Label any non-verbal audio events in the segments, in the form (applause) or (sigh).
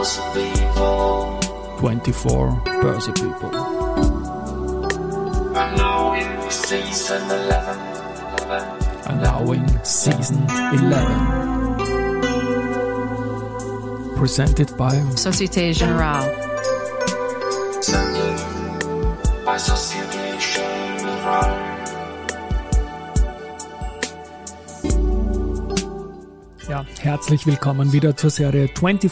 Börse People. 24 Börse People. And now in season 11. 11. And now in season 11. Presented by Société Générale. Sent to you by Société herzlich willkommen wieder zur Serie 24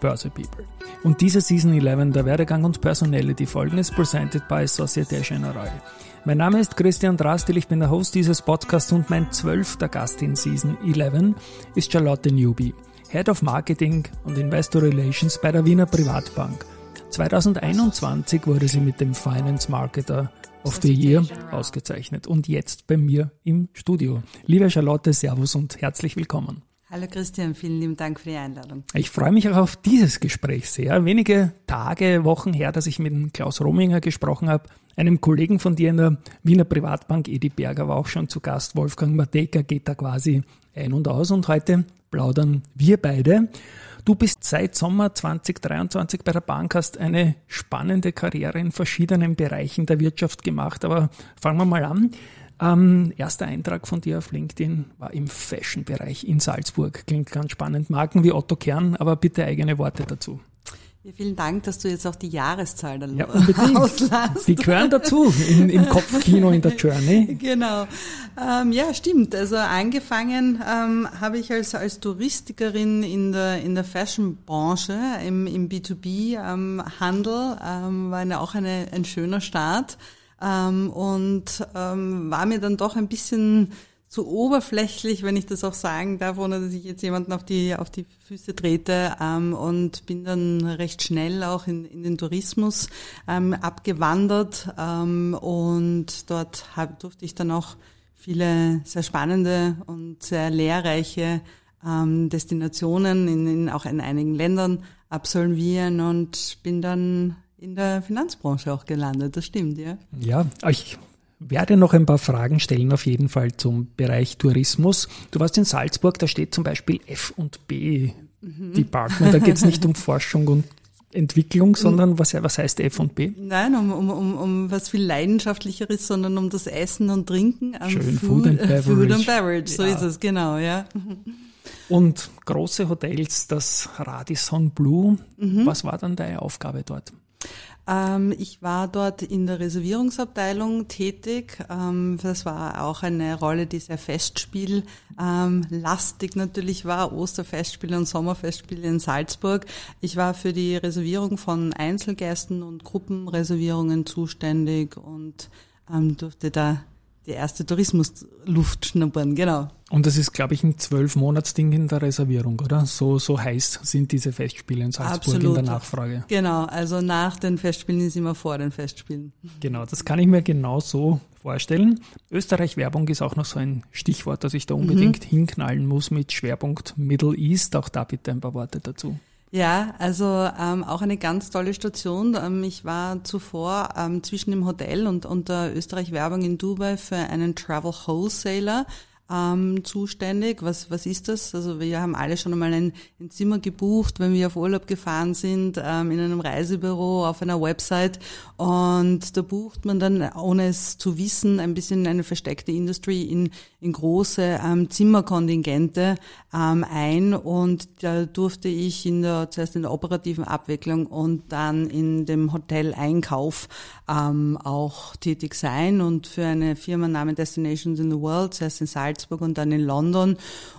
Börse People. Und diese Season 11 der Werdegang und Personality Folgen ist presented by Societe Generale. Mein Name ist Christian Drastil, ich bin der Host dieses Podcasts und mein zwölfter Gast in Season 11 ist Charlotte Newby, Head of Marketing und Investor Relations bei der Wiener Privatbank. 2021 wurde sie mit dem Finance Marketer of the Year ausgezeichnet und jetzt bei mir im Studio. Liebe Charlotte, Servus und herzlich willkommen. Hallo Christian, vielen lieben Dank für die Einladung. Ich freue mich auch auf dieses Gespräch sehr. Wenige Tage, Wochen her, dass ich mit Klaus Rominger gesprochen habe, einem Kollegen von dir in der Wiener Privatbank, Edi Berger war auch schon zu Gast, Wolfgang Mateka geht da quasi ein und aus und heute plaudern wir beide. Du bist seit Sommer 2023 bei der Bank, hast eine spannende Karriere in verschiedenen Bereichen der Wirtschaft gemacht, aber fangen wir mal an. Ähm, erster Eintrag von dir auf LinkedIn war im Fashion-Bereich in Salzburg. Klingt ganz spannend. Marken wie Otto Kern, aber bitte eigene Worte dazu. Ja, vielen Dank, dass du jetzt auch die Jahreszahl dann Ja, (laughs) auslässt. Die gehören dazu in, im Kopfkino in der Journey. (laughs) Genau. Ähm, ja, stimmt. Also angefangen ähm, habe ich als, als Touristikerin in der, in der Fashion-Branche, im, im B2B-Handel, ähm, war eine, auch eine, ein schöner Start ähm, und ähm, war mir dann doch ein bisschen zu oberflächlich, wenn ich das auch sagen darf, ohne dass ich jetzt jemanden auf die auf die Füße trete. Ähm, und bin dann recht schnell auch in, in den Tourismus ähm, abgewandert. Ähm, und dort hab, durfte ich dann auch viele sehr spannende und sehr lehrreiche ähm, Destinationen in, in auch in einigen Ländern absolvieren und bin dann in der Finanzbranche auch gelandet. Das stimmt, ja. Ja, ich werde noch ein paar Fragen stellen, auf jeden Fall zum Bereich Tourismus. Du warst in Salzburg, da steht zum Beispiel F und B Department. Da geht es nicht um Forschung und Entwicklung, sondern was, was heißt F und B? Nein, um, um, um, um was viel leidenschaftlicheres, sondern um das Essen und Trinken. am Schön, Food and äh, Food Beverage. and Beverage, so Ja. ist es, genau, ja. Und große Hotels, das Radisson Blue. Was war dann deine Aufgabe dort? Ähm, ich war dort in der Reservierungsabteilung tätig. Ähm, das war auch eine Rolle, die sehr Festspiel ähm, natürlich war. Osterfestspiele und Sommerfestspiele in Salzburg. Ich war für die Reservierung von Einzelgästen und Gruppenreservierungen zuständig und durfte da die erste Tourismusluft schnuppern, genau. Und das ist, glaube ich, ein Zwölf-Monats-Ding in der Reservierung, oder? So, so heiß sind diese Festspiele in Salzburg in der Nachfrage. Genau, also nach den Festspielen ist immer vor den Festspielen. Genau, das kann ich mir genau so vorstellen. Österreich-Werbung ist auch noch so ein Stichwort, das ich da unbedingt hinknallen muss mit Schwerpunkt Middle East. Auch da bitte ein paar Worte dazu. Ja, also ähm, auch eine ganz tolle Station. Ähm, ich war zuvor ähm, zwischen dem Hotel und, und der Österreich-Werbung in Dubai für einen Travel Wholesaler ähm, zuständig. Was, was ist das? Also wir haben alle schon einmal ein, ein Zimmer gebucht, wenn wir auf Urlaub gefahren sind, ähm, in einem Reisebüro, auf einer Website. Und da bucht man dann, ohne es zu wissen, ein bisschen eine versteckte Industry in, in große ähm, Zimmerkontingente ähm, ein. Und da durfte ich in der, zuerst in der operativen Abwicklung und dann in dem Hoteleinkauf ähm, auch tätig sein und für eine Firma namens Destinations in the World, zuerst in Salzburg und dann in London.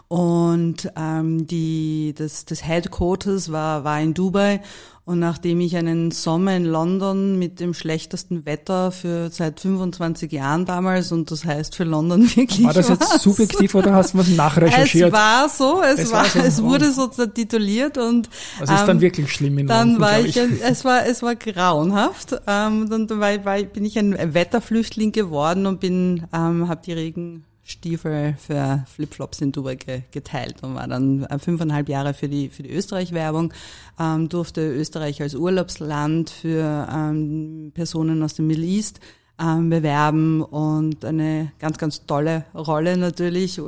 Und ähm, die, das, das Headquarters war, war in Dubai. Und nachdem ich einen Sommer in London mit dem schlechtesten Wetter für seit 25 Jahren damals, und das heißt für London (laughs) wirklich. War das jetzt was, subjektiv oder hast du was nachrecherchiert? Es war so, es, Es war, war so, es wurde so tituliert und das ist dann ähm, wirklich schlimm in dann London, war glaub ich, es war, es war grauenhaft. Ähm, dann war, war, bin ich ein Wetterflüchtling geworden und bin, ähm, habe die Regenstiefel für Flipflops in Dubai ge, geteilt und war dann äh, fünfeinhalb Jahre für die für die Österreich-Werbung, ähm, durfte Österreich als Urlaubsland für ähm, Personen aus dem Middle East ähm, bewerben und eine ganz, ganz tolle Rolle natürlich.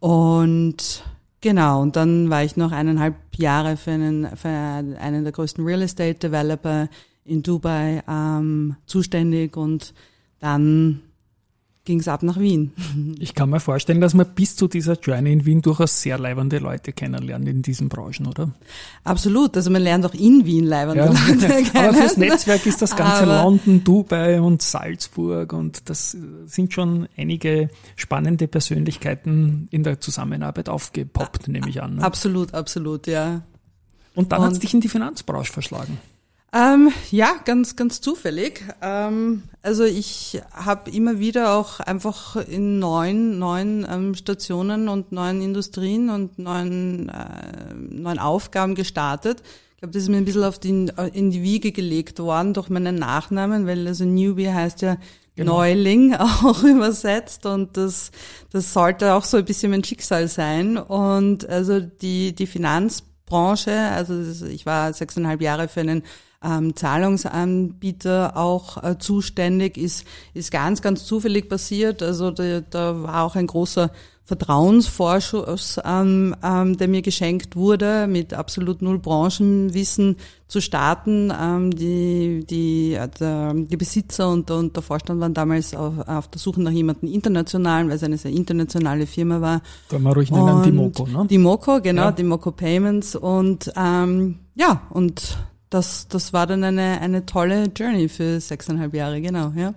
Und Genau, und dann war ich noch eineinhalb Jahre für einen, für einen der größten Real Estate Developer in Dubai ähm, zuständig und dann ging es ab nach Wien. (laughs) Ich kann mir vorstellen, dass man bis zu dieser Journey in Wien durchaus sehr leibende Leute kennenlernt in diesen Branchen, oder? Absolut, also man lernt auch in Wien leibende Ja. Leute kennen. (laughs) Aber fürs Netzwerk ist das ganze Aber- London, Dubai und Salzburg und das sind schon einige spannende Persönlichkeiten in der Zusammenarbeit aufgepoppt, nehme ich an. Ne? Absolut, absolut, ja. Und dann hat es dich in die Finanzbranche verschlagen. Ähm, ja, ganz, ganz zufällig. Ähm, also ich habe immer wieder auch einfach in neuen, neuen ähm, Stationen und neuen Industrien und neuen, äh, neuen Aufgaben gestartet. Ich glaube, das ist mir ein bisschen auf die, in die Wiege gelegt worden durch meinen Nachnamen, weil also Newbie heißt ja Genau. Neuling (laughs) auch übersetzt und das, das sollte auch so ein bisschen mein Schicksal sein. Und also die, die Finanzbranche, also ich war sechseinhalb Jahre für einen ähm, Zahlungsanbieter auch äh, zuständig, ist, ist ganz, ganz zufällig passiert. Also da, da war auch ein großer Vertrauensvorschuss, ähm, ähm, der mir geschenkt wurde, mit absolut null Branchenwissen zu starten. Ähm, die, die, äh, der, die Besitzer und, der- und der Vorstand waren damals auf, auf der Suche nach jemandem internationalen, weil es eine sehr internationale Firma war. Können wir ruhig nennen, die Moko, ne? Die Moko, genau, Ja. die Moko Payments und ähm, ja, und das, das war dann eine, eine tolle Journey für sechseinhalb Jahre, genau, ja.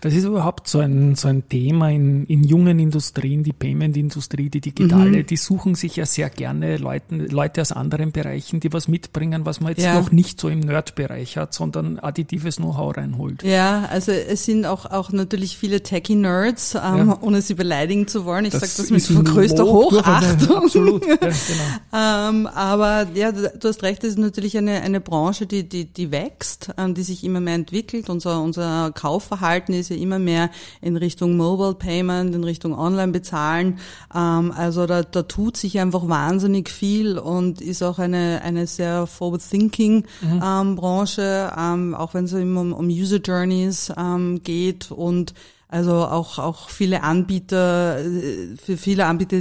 Das ist überhaupt so ein, so ein Thema in, in jungen Industrien, die Payment-Industrie, die digitale, Mhm. die suchen sich ja sehr gerne Leuten, Leute aus anderen Bereichen, die was mitbringen, was man jetzt Ja. noch nicht so im Nerd-Bereich hat, sondern additives Know-how reinholt. Ja, also es sind auch, auch natürlich viele Techie-Nerds, ähm, Ja. ohne sie beleidigen zu wollen. Ich sage das mit größter Hochachtung. Absolut, ja, genau. (laughs) Ähm, aber ja, du du hast recht, es ist natürlich eine, eine Branche, die, die, die wächst, ähm, die sich immer mehr entwickelt. Unser, unser Kaufverhalten ist ja immer mehr in Richtung Mobile Payment, in Richtung Online-Bezahlen. Ähm, also da, da tut sich einfach wahnsinnig viel und ist auch eine, eine sehr forward-thinking ähm, Branche, ähm, auch wenn es eben um, um User Journeys ähm, geht und also auch, auch viele Anbieter, äh, für viele Anbieter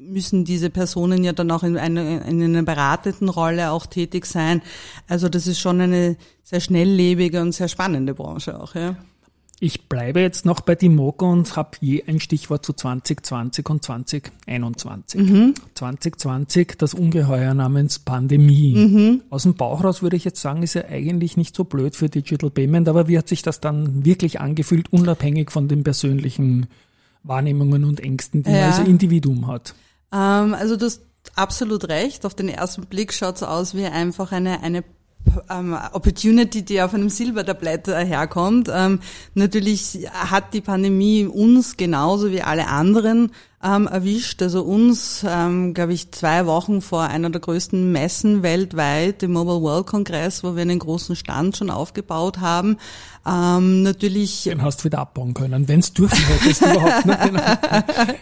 müssen diese Personen ja dann auch in, einer in einer beratenden Rolle auch tätig sein. Also das ist schon eine sehr schnelllebige und sehr spannende Branche auch, ja. Ich bleibe jetzt noch bei Dimoko und habe je ein Stichwort zu 2020 und 2021. 2020 das Ungeheuer namens Pandemie. Aus dem Bauch raus würde ich jetzt sagen, ist ja eigentlich nicht so blöd für Digital Payment, aber wie hat sich das dann wirklich angefühlt, unabhängig von den persönlichen Wahrnehmungen und Ängsten, die man Ja. als Individuum hat? Ähm, also du hast absolut recht. Auf den ersten Blick schaut es aus wie einfach eine, eine ähm, Opportunity, die auf einem Silbertablett herkommt. Ähm, natürlich hat die Pandemie uns genauso wie alle anderen ähm, erwischt. Also uns, ähm, glaube ich, zwei Wochen vor einer der größten Messen weltweit, dem Mobile World Congress, wo wir einen großen Stand schon aufgebaut haben. Ähm, natürlich Den hast du wieder abbauen können, wenn es dürfen hättest überhaupt. Ne? Genau. (laughs)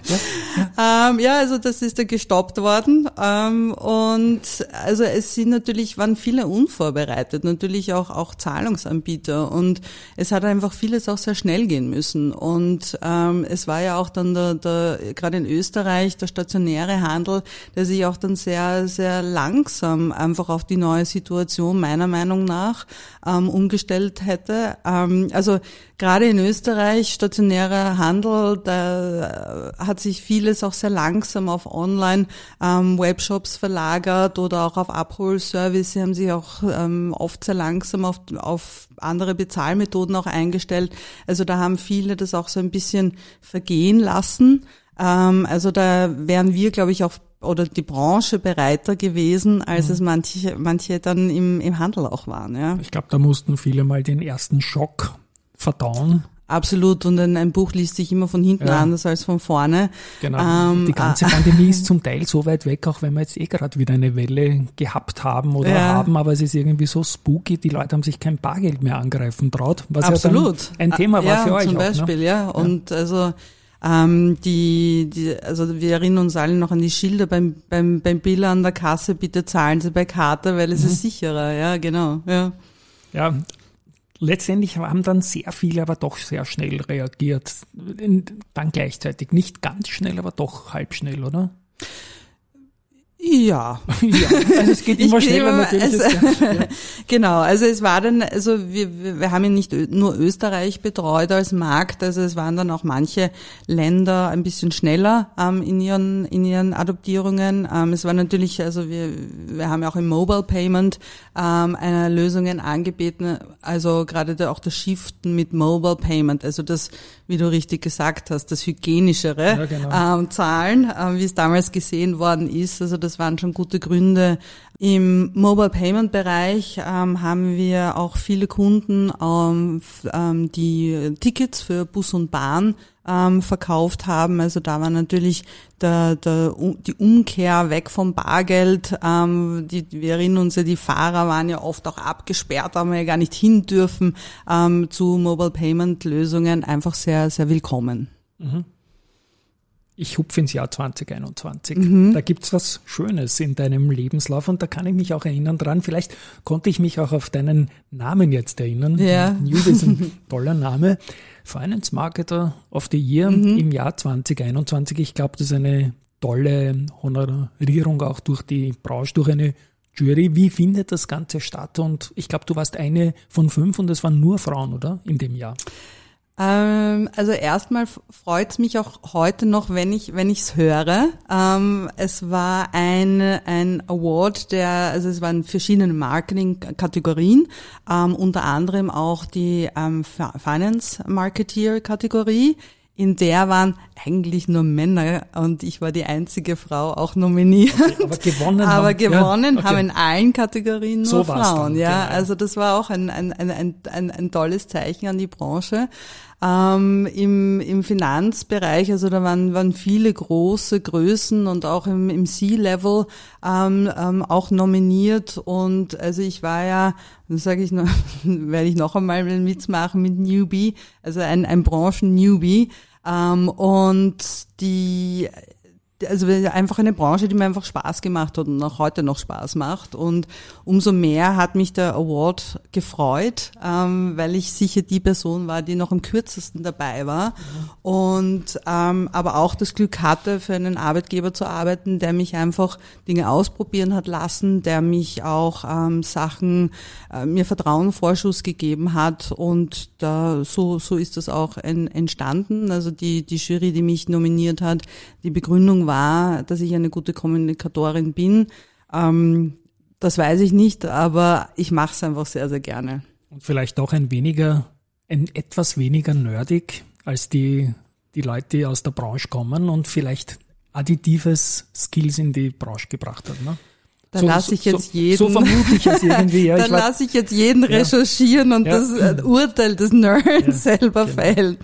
Ähm, ja, also das ist da gestoppt worden. Ähm, und also es sind natürlich, waren viele unvorbereitet, natürlich auch, auch Zahlungsanbieter. Und es hat einfach vieles auch sehr schnell gehen müssen. Und ähm, es war ja auch dann der, der gerade in Österreich, der stationäre Handel, der sich auch dann sehr, sehr langsam einfach auf die neue Situation meiner Meinung nach ähm, umgestellt hätte. Ähm, also gerade in Österreich, stationärer Handel, da hat sich vieles auch sehr langsam auf Online-Webshops verlagert oder auch auf Abholservice. Haben sich auch ähm, oft sehr langsam auf, auf andere Bezahlmethoden auch eingestellt. Also da haben viele das auch so ein bisschen vergehen lassen. Ähm, also da wären wir, glaube ich, auch oder die Branche bereiter gewesen, als es manche, manche dann im, im Handel auch waren. Ja. Ich glaube, da mussten viele mal den ersten Schock verdauen. Absolut. Und ein, ein Buch liest sich immer von hinten Ja. anders als von vorne. Genau. Ähm, die ganze Pandemie ist (laughs) zum Teil so weit weg, auch wenn wir jetzt eh gerade wieder eine Welle gehabt haben oder Ja. haben, aber es ist irgendwie so spooky, die Leute haben sich kein Bargeld mehr angreifen traut, was Absolut. ja ein Thema war ja, für euch zum auch. Beispiel, Ne? ja. Und also ähm, die, die, also wir erinnern uns alle noch an die Schilder beim, beim, beim Biller an der Kasse, bitte zahlen Sie bei Karte, weil es Mhm. ist sicherer, ja, genau, ja. Ja, letztendlich haben dann sehr viele aber doch sehr schnell reagiert. Dann gleichzeitig. Nicht ganz schnell, aber doch halb schnell, oder? Ja. (laughs) ja. Also es geht immer schneller natürlich. Es, ja. (laughs) genau, also es war dann, also wir, wir haben ja nicht nur Österreich betreut als Markt, also es waren dann auch manche Länder ein bisschen schneller ähm, in ihren in ihren Adoptierungen. Ähm, es war natürlich, also wir wir haben ja auch im Mobile Payment ähm, eine Lösungen angeboten, also gerade auch das Shiften mit Mobile Payment, also das, wie du richtig gesagt hast, das hygienischere ja, genau. ähm, Zahlen, äh, wie es damals gesehen worden ist. Also das waren schon gute Gründe. Im Mobile Payment Bereich ähm, haben wir auch viele Kunden, ähm, ähm, die Tickets für Bus und Bahn ähm, verkauft haben. Also da war natürlich der, der, die Umkehr weg vom Bargeld. Ähm, die, wir erinnern uns ja, die Fahrer waren ja oft auch abgesperrt, haben ja gar nicht hin dürfen ähm, zu Mobile Payment Lösungen. Einfach sehr, sehr willkommen. Mhm ich hupfe ins Jahr 2021. Mhm. Da gibt's was Schönes in deinem Lebenslauf und da kann ich mich auch erinnern dran. Vielleicht konnte ich mich auch auf deinen Namen jetzt erinnern. Ja. Newbie ist ein (laughs) toller Name. Finance Marketer of the Year mhm. im Jahr 2021. Ich glaube, das ist eine tolle Honorierung auch durch die Branche, durch eine Jury. Wie findet das Ganze statt? Und ich glaube, du warst eine von fünf und es waren nur Frauen, oder? In dem Jahr. Ähm, also erstmal freut es mich auch heute noch, wenn ich wenn ich's höre. Ähm, es war ein ein Award, der also es waren verschiedene Marketing-Kategorien, ähm, unter anderem auch die ähm, Finance Marketeer-Kategorie. In der waren eigentlich nur Männer und ich war die einzige Frau auch nominiert. Okay, aber gewonnen, aber haben, gewonnen ja, okay. haben in allen Kategorien nur so Frauen. ja, genau. also das war auch ein, ein, ein, ein, ein tolles Zeichen an die Branche. Ähm, im, Im Finanzbereich, also da waren, waren viele große Größen und auch im, im C-Level ähm, ähm, auch nominiert. Und also ich war ja, sage ich noch, (laughs) werde ich noch einmal mitmachen mit Newbie, also ein, ein Branchen-Newbie. Ähm, und die also einfach eine Branche, die mir einfach Spaß gemacht hat und auch heute noch Spaß macht. Und umso mehr hat mich der Award gefreut, ähm, weil ich sicher die Person war, die noch am kürzesten dabei war. Mhm. Und ähm, aber auch das Glück hatte, für einen Arbeitgeber zu arbeiten, der mich einfach Dinge ausprobieren hat lassen, der mich auch ähm, Sachen, äh, mir Vertrauen, Vorschuss gegeben hat. Und da so, so ist das auch en, entstanden. Also die, die Jury, die mich nominiert hat, die Begründung war, war, dass ich eine gute Kommunikatorin bin. Ähm, das weiß ich nicht, aber ich mache es einfach sehr, sehr gerne. Und vielleicht auch ein weniger, ein etwas weniger nerdig als die, die Leute, die aus der Branche kommen und vielleicht additives Skills in die Branche gebracht hat. Ne? Da so, lasse ich jetzt so, jeden. So vermute ich es irgendwie. Ja, (laughs) da lasse ich jetzt jeden ja. recherchieren und ja. das äh, Urteil des Nerds selber genau. fällen.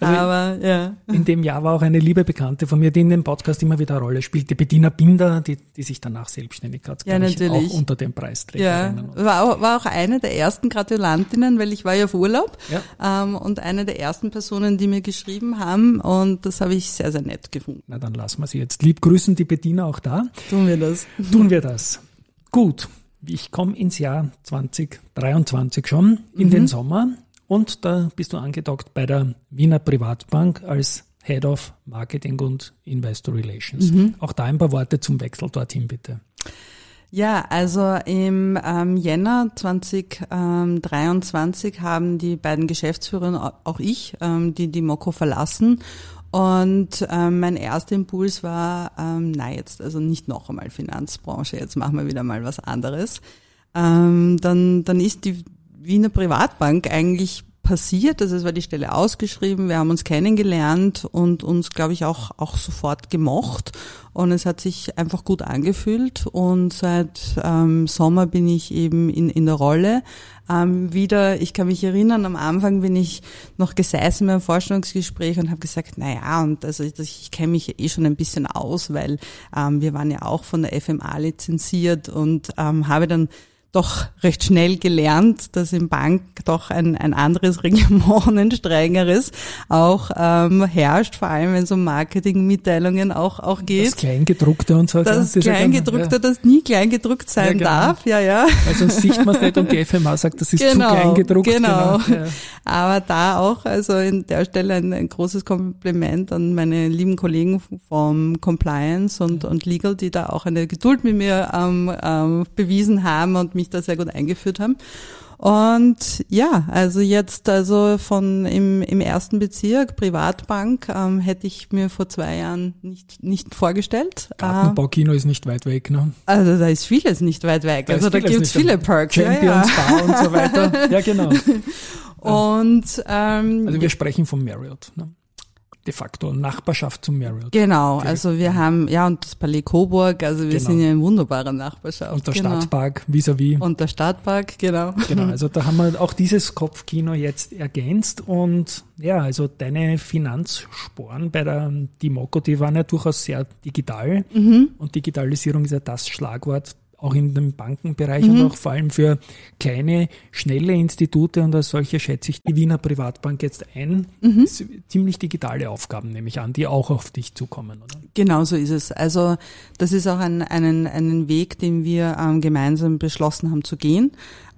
Also Aber ja. In dem Jahr war auch eine liebe Bekannte von mir, die in dem Podcast immer wieder eine Rolle spielte, Bettina Binder, die, die sich danach selbstständig hat, ja, natürlich. auch unter dem Preisträger. Ja, war auch, war auch eine der ersten Gratulantinnen, weil ich war ja auf Urlaub ähm, und eine der ersten Personen, die mir geschrieben haben und das habe ich sehr, sehr nett gefunden. Na dann lassen wir sie jetzt. Lieb grüßen die Bettina auch da. Tun wir das. Tun wir das. Gut, ich komme ins Jahr 2023 schon, in mhm. den Sommer. Und da bist du angedockt bei der Wiener Privatbank als Head of Marketing und Investor Relations. Mhm. Auch da ein paar Worte zum Wechsel dorthin, bitte. Ja, also im ähm, Jänner 2023 haben die beiden Geschäftsführer, auch ich, ähm, die die Moko verlassen und ähm, mein erster Impuls war, ähm, na jetzt, also nicht noch einmal Finanzbranche, jetzt machen wir wieder mal was anderes. Ähm, dann, dann ist die Wiener Privatbank eigentlich passiert. Also es war die Stelle ausgeschrieben, wir haben uns kennengelernt und uns, glaube ich, auch, auch sofort gemocht. Und es hat sich einfach gut angefühlt. Und seit ähm, Sommer bin ich eben in, in der Rolle. Ähm, wieder, ich kann mich erinnern, am Anfang bin ich noch gesessen beim Vorstellungsgespräch und habe gesagt, na ja, und also ich, ich kenne mich eh schon ein bisschen aus, weil ähm, wir waren ja auch von der FMA lizenziert und ähm, habe dann doch recht schnell gelernt, dass im Bank doch ein, ein anderes Reglement, ein strengeres auch ähm, herrscht, vor allem wenn es um Marketingmitteilungen auch, auch geht. Das Kleingedruckte und so. Das, das Kleingedruckte, ja. das nie Kleingedruckt sein ja, genau. darf, ja, ja. Also sieht man es nicht und die (laughs) FMA sagt, das ist genau, zu kleingedruckt. Genau. genau. Ja. Aber da auch, also in der Stelle ein, ein, großes Kompliment an meine lieben Kollegen vom Compliance und, und Legal, die da auch eine Geduld mit mir ähm, ähm, bewiesen haben und mich da sehr gut eingeführt haben. Und ja, also jetzt also von im, im ersten Bezirk, Privatbank, ähm, hätte ich mir vor zwei Jahren nicht, nicht vorgestellt. Gartenbaukino ist nicht weit weg, ne? Also da ist vieles nicht weit weg. Da also da gibt's viele Perks. Champions ja, ja. Bar und so weiter. (laughs) Ja, genau. Und ähm, also wir sprechen vom Marriott. Ne? De facto Nachbarschaft zum Marriott. Genau, also wir haben, ja, und das Palais Coburg, also wir genau. sind ja in wunderbarer Nachbarschaft. Und der genau. Stadtpark vis-à-vis. -vis. Und der Stadtpark, genau. Genau, (laughs) also da haben wir auch dieses Kopfkino jetzt ergänzt und ja, also deine Finanzsporen bei der Dimoco, die waren ja durchaus sehr digital mhm. und Digitalisierung ist ja das Schlagwort auch in dem Bankenbereich mhm. und auch vor allem für kleine, schnelle Institute und als solche schätze ich die Wiener Privatbank jetzt ein. Mhm. Ziemlich digitale Aufgaben nehme ich an, die auch auf dich zukommen, oder? Genau so ist es. Also das ist auch ein, einen, einen Weg, den wir ähm, gemeinsam beschlossen haben zu gehen.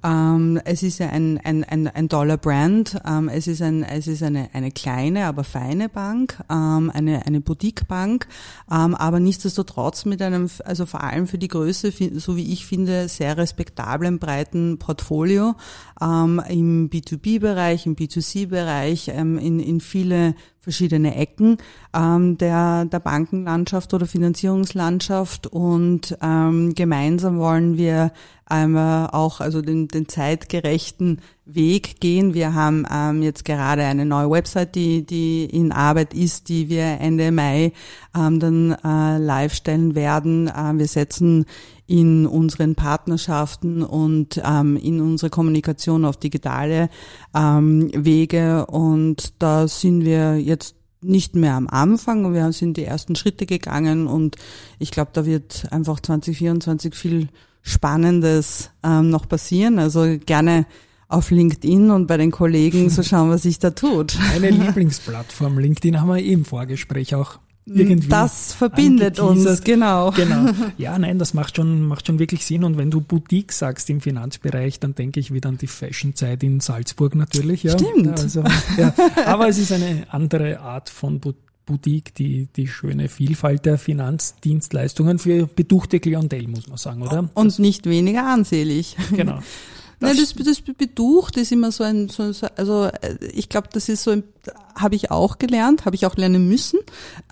Ähm, es ist ja ein, ein, ein, ein toller Brand. Ähm, es ist, ein, es ist eine, eine kleine, aber feine Bank, ähm, eine, eine Boutique-Bank, ähm, aber nichtsdestotrotz mit einem, also vor allem für die Größe, so wie ich finde, sehr respektablen, breiten Portfolio ähm, im B2B-Bereich, im B2C-Bereich, ähm, in, in viele verschiedene Ecken ähm, der, der Bankenlandschaft oder Finanzierungslandschaft und ähm, gemeinsam wollen wir einmal auch also den, den zeitgerechten Weg gehen. Wir haben ähm, jetzt gerade eine neue Website, die, die in Arbeit ist, die wir Ende Mai ähm, dann äh, live stellen werden. Äh, wir setzen in unseren Partnerschaften und ähm, in unsere Kommunikation auf digitale ähm, Wege. Und da sind wir jetzt nicht mehr am Anfang. Wir sind die ersten Schritte gegangen und ich glaube, da wird einfach 2024 viel Spannendes ähm, noch passieren. Also gerne auf LinkedIn und bei den Kollegen so schauen, was sich da tut. Eine (laughs) Lieblingsplattform, LinkedIn haben wir eben im Vorgespräch auch irgendwie. Das verbindet uns, genau. (laughs) Genau. Ja, nein, das macht schon, macht schon wirklich Sinn. Und wenn du Boutique sagst im Finanzbereich, dann denke ich wieder an die Fashionzeit in Salzburg natürlich. Ja. Stimmt. Also, ja. Aber es ist eine andere Art von Boutique, die, die schöne Vielfalt der Finanzdienstleistungen für beduchte Klientel, muss man sagen, oder? Und das, nicht weniger ansehlich. Genau. Nein, das, das Beducht ist immer so ein, so, also äh, ich glaube, das ist so ein, habe ich auch gelernt, habe ich auch lernen müssen.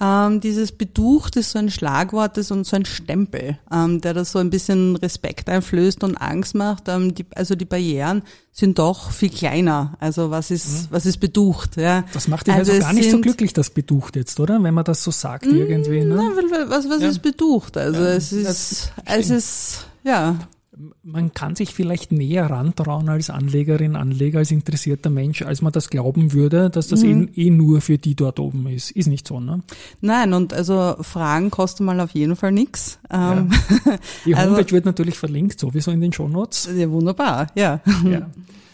Ähm, dieses Beducht ist so ein Schlagwort ist und so ein Stempel, ähm, der das so ein bisschen Respekt einflößt und Angst macht. Ähm, die, also die Barrieren sind doch viel kleiner. Also was ist, mhm. was ist Beducht? Ja. Das macht dich also, also gar nicht so glücklich, das Beducht jetzt, oder? Wenn man das so sagt irgendwie. Ne? Nein, was, was ja. ist Beducht? Also ja, es ist, es ist, ja man kann sich vielleicht näher rantrauen als Anlegerin, Anleger, als interessierter Mensch, als man das glauben würde, dass das mhm. eh, eh, nur für die dort oben ist. Ist nicht so, ne? Nein, und also Fragen kosten mal auf jeden Fall nichts. Ähm, ja. Die (laughs) Homepage also, wird natürlich verlinkt, sowieso in den Shownotes. Ja, wunderbar, ja. ja.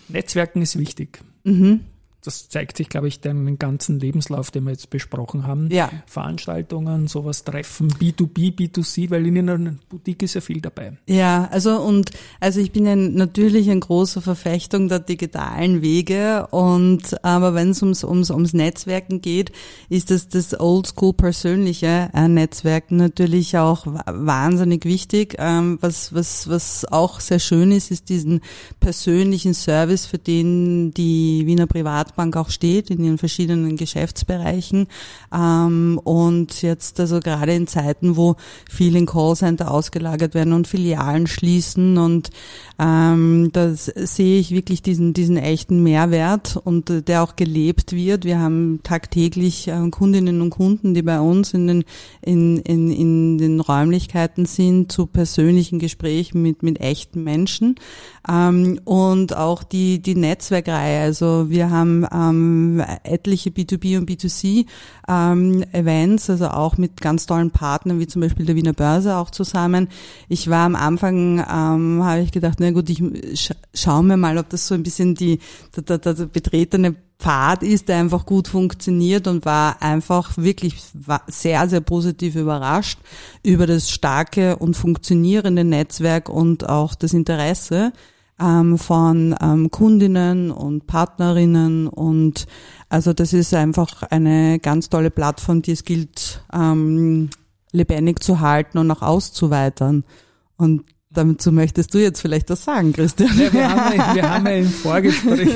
Netzwerken ist wichtig. Mhm das zeigt sich, glaube ich, den ganzen Lebenslauf, den wir jetzt besprochen haben. Ja. Veranstaltungen, sowas treffen, B2B, B2C, weil in einer Boutique ist ja viel dabei. Ja, also und also ich bin ja natürlich ein großer Verfechtung der digitalen Wege und aber wenn es ums, ums, ums Netzwerken geht, ist das das Oldschool persönliche äh, Netzwerken natürlich auch wahnsinnig wichtig. Ähm, was, was, was auch sehr schön ist, ist diesen persönlichen Service, für den die Wiener Privat Privatbank auch steht in ihren verschiedenen Geschäftsbereichen. Ähm, und jetzt also gerade in Zeiten, wo viel Callcenter ausgelagert werden und Filialen schließen und ähm, da sehe ich wirklich diesen, diesen echten Mehrwert und äh, der auch gelebt wird. Wir haben tagtäglich äh, Kundinnen und Kunden, die bei uns in den, in, in, in den Räumlichkeiten sind, zu persönlichen Gesprächen mit, mit echten Menschen. Ähm, und auch die, die Netzwerkreihe. Also wir haben ähm, etliche B2B und B2C ähm, Events, also auch mit ganz tollen Partnern wie zum Beispiel der Wiener Börse auch zusammen. Ich war am Anfang, ähm, habe ich gedacht, na gut, ich sch schaue mir mal, ob das so ein bisschen die der, der, der betretene Pfad ist, der einfach gut funktioniert und war einfach wirklich sehr, sehr positiv überrascht über das starke und funktionierende Netzwerk und auch das Interesse ähm, von ähm, Kundinnen und Partnerinnen und also das ist einfach eine ganz tolle Plattform, die es gilt ähm, lebendig zu halten und auch auszuweitern. Und Dazu möchtest du jetzt vielleicht was sagen, Christian. Ja, wir, haben, wir haben ja im Vorgespräch.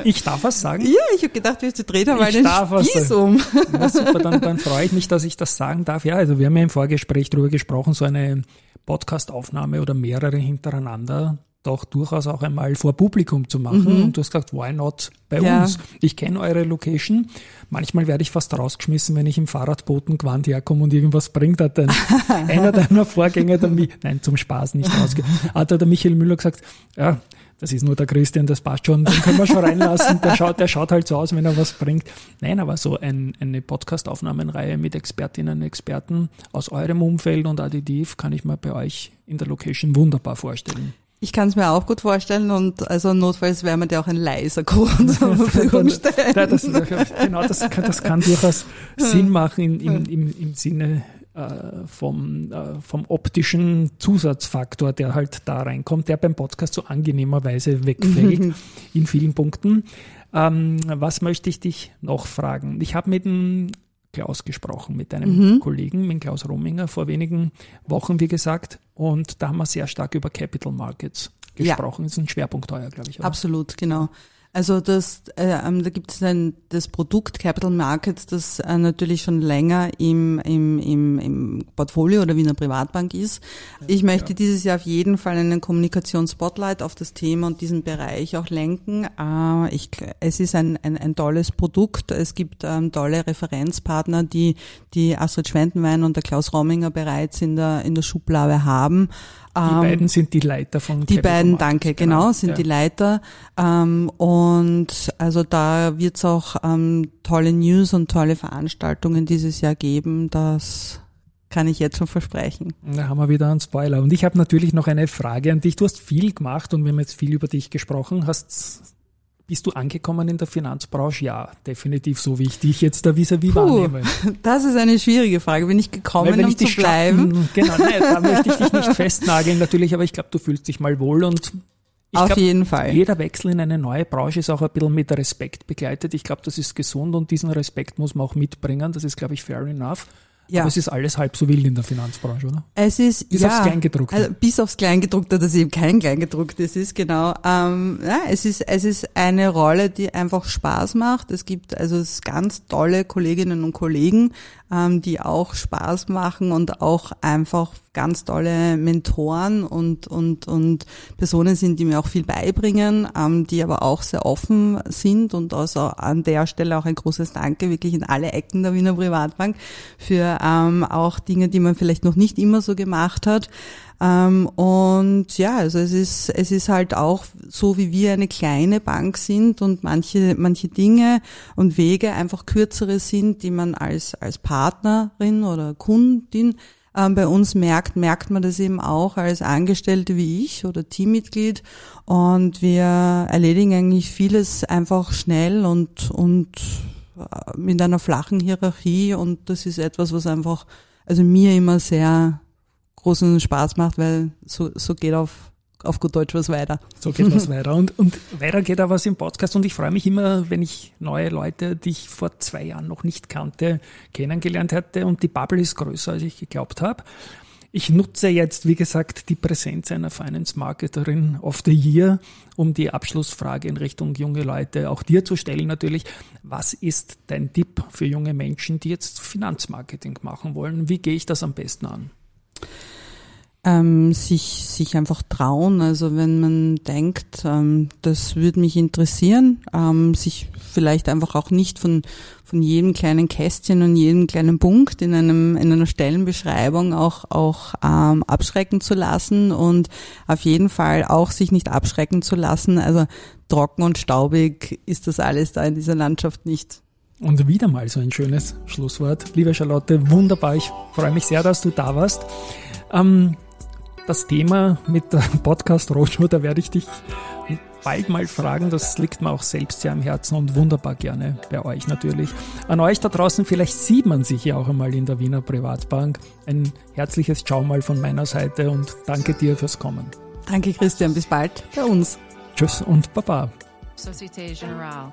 (laughs) Ich darf was sagen? Ja, ich habe gedacht, wir drehen da mal den Spieß um. Ja, super, dann, dann freue ich mich, dass ich das sagen darf. Ja, also wir haben ja im Vorgespräch darüber gesprochen, so eine Podcast-Aufnahme oder mehrere hintereinander doch durchaus auch einmal vor Publikum zu machen. Mhm. Und du hast gesagt, why not bei ja. uns? Ich kenne eure Location. Manchmal werde ich fast rausgeschmissen, wenn ich im Fahrradbotengewand herkomme und irgendwas bringt. Hat ein, (laughs) einer deiner Vorgänger, der mich, nein, zum Spaß nicht rausgeht, hat der Michael Müller gesagt, ja, das ist nur der Christian, das passt schon, den können wir schon reinlassen. Der schaut, der schaut halt so aus, wenn er was bringt. Nein, aber so ein, eine Podcast-Aufnahmenreihe mit Expertinnen und Experten aus eurem Umfeld und additiv kann ich mir bei euch in der Location wunderbar vorstellen. Ich kann es mir auch gut vorstellen und also notfalls werden wir dir auch ein leiser Kuchen (laughs) zur Verfügung stellen. Das, genau, das kann, das kann durchaus (laughs) Sinn machen im, im, im, im Sinne äh, vom, äh, vom optischen Zusatzfaktor, der halt da reinkommt, der beim Podcast so angenehmerweise wegfällt in vielen Punkten. Ähm, was möchte ich dich noch fragen? Ich habe mit dem Klaus gesprochen, mit einem mhm. Kollegen, mit Klaus Rominger, vor wenigen Wochen, wie gesagt. Und da haben wir sehr stark über Capital Markets gesprochen. Ja. Das ist ein Schwerpunkt heuer, glaube ich. Oder? Absolut, genau. Also das, äh, ähm, da gibt es ein das Produkt Capital Markets, das äh, natürlich schon länger im, im, im, im Portfolio oder Wiener Privatbank ist. Ich möchte ja. dieses Jahr auf jeden Fall einen Kommunikationsspotlight auf das Thema und diesen Bereich auch lenken. Äh, ich, es ist ein, ein, ein tolles Produkt. Es gibt ähm, tolle Referenzpartner, die die Astrid Schwendenwein und der Klaus Rominger bereits in der in der Schublade haben. Die ähm, beiden sind die Leiter von Die Capital beiden, Markets, danke, genau, genau sind ja. die Leiter. Ähm, und also da wird es auch ähm, tolle News und tolle Veranstaltungen dieses Jahr geben. Das kann ich jetzt schon versprechen. Da haben wir wieder einen Spoiler. Und ich habe natürlich noch eine Frage an dich. Du hast viel gemacht und wir haben jetzt viel über dich gesprochen. Hast bist du angekommen in der Finanzbranche? Ja, definitiv so wie ich dich jetzt da vis-à-vis -vis wahrnehme. (laughs) Das ist eine schwierige Frage. Bin ich gekommen, Weil, um zu bleiben? Schatten, (laughs) genau, nein, da möchte ich dich nicht (laughs) festnageln natürlich, aber ich glaube, du fühlst dich mal wohl und ich Auf glaub, jeden Fall. Jeder Wechsel in eine neue Branche ist auch ein bisschen mit Respekt begleitet. Ich glaube, das ist gesund und diesen Respekt muss man auch mitbringen. Das ist, glaube ich, fair enough. Ja. Aber es ist alles halb so wild in der Finanzbranche, oder? Es ist, bis ja, aufs Kleingedruckte. Also bis aufs Kleingedruckte, das eben kein Kleingedrucktes ist, genau. Ähm, ja, es ist, es ist eine Rolle, die einfach Spaß macht. Es gibt also ganz tolle Kolleginnen und Kollegen, ähm, die auch Spaß machen und auch einfach ganz tolle Mentoren und, und, und Personen sind, die mir auch viel beibringen, ähm, die aber auch sehr offen sind und also an der Stelle auch ein großes Danke wirklich in alle Ecken der Wiener Privatbank für ähm, auch Dinge, die man vielleicht noch nicht immer so gemacht hat. Ähm, und ja, also es ist, es ist halt auch so, wie wir eine kleine Bank sind und manche, manche Dinge und Wege einfach kürzere sind, die man als, als Partnerin oder Kundin ähm, bei uns merkt, merkt man das eben auch als Angestellte wie ich oder Teammitglied. Und wir erledigen eigentlich vieles einfach schnell und, und äh, mit einer flachen Hierarchie. Und das ist etwas, was einfach, also mir immer sehr großen Spaß macht, weil so, so geht auf, auf gut Deutsch was weiter. So geht was (laughs) weiter. Und, und weiter geht auch was im Podcast. Und ich freue mich immer, wenn ich neue Leute, die ich vor zwei Jahren noch nicht kannte, kennengelernt hätte. Und die Bubble ist größer, als ich geglaubt habe. Ich nutze jetzt, wie gesagt, die Präsenz einer Finance Marketerin of the Year, um die Abschlussfrage in Richtung junge Leute auch dir zu stellen natürlich. Was ist dein Tipp für junge Menschen, die jetzt Finanzmarketing machen wollen? Wie gehe ich das am besten an? Ähm, sich, sich einfach trauen. Also wenn man denkt, ähm, das würde mich interessieren, ähm, sich vielleicht einfach auch nicht von, von jedem kleinen Kästchen und jedem kleinen Punkt in einem, in einer Stellenbeschreibung auch, auch ähm, abschrecken zu lassen und auf jeden Fall auch sich nicht abschrecken zu lassen. Also trocken und staubig ist das alles da in dieser Landschaft nicht. Und wieder mal so ein schönes Schlusswort. Liebe Charlotte, wunderbar. Ich freue mich sehr, dass du da warst. Ähm, das Thema mit der (laughs) Podcast Roadshow, da werde ich dich bald mal fragen. Das liegt mir auch selbst sehr am Herzen und wunderbar gerne bei euch natürlich. An euch da draußen, vielleicht sieht man sich ja auch einmal in der Wiener Privatbank. Ein herzliches Ciao mal von meiner Seite und danke dir fürs Kommen. Danke Christian, bis bald bei uns. Tschüss und Baba. Société Générale.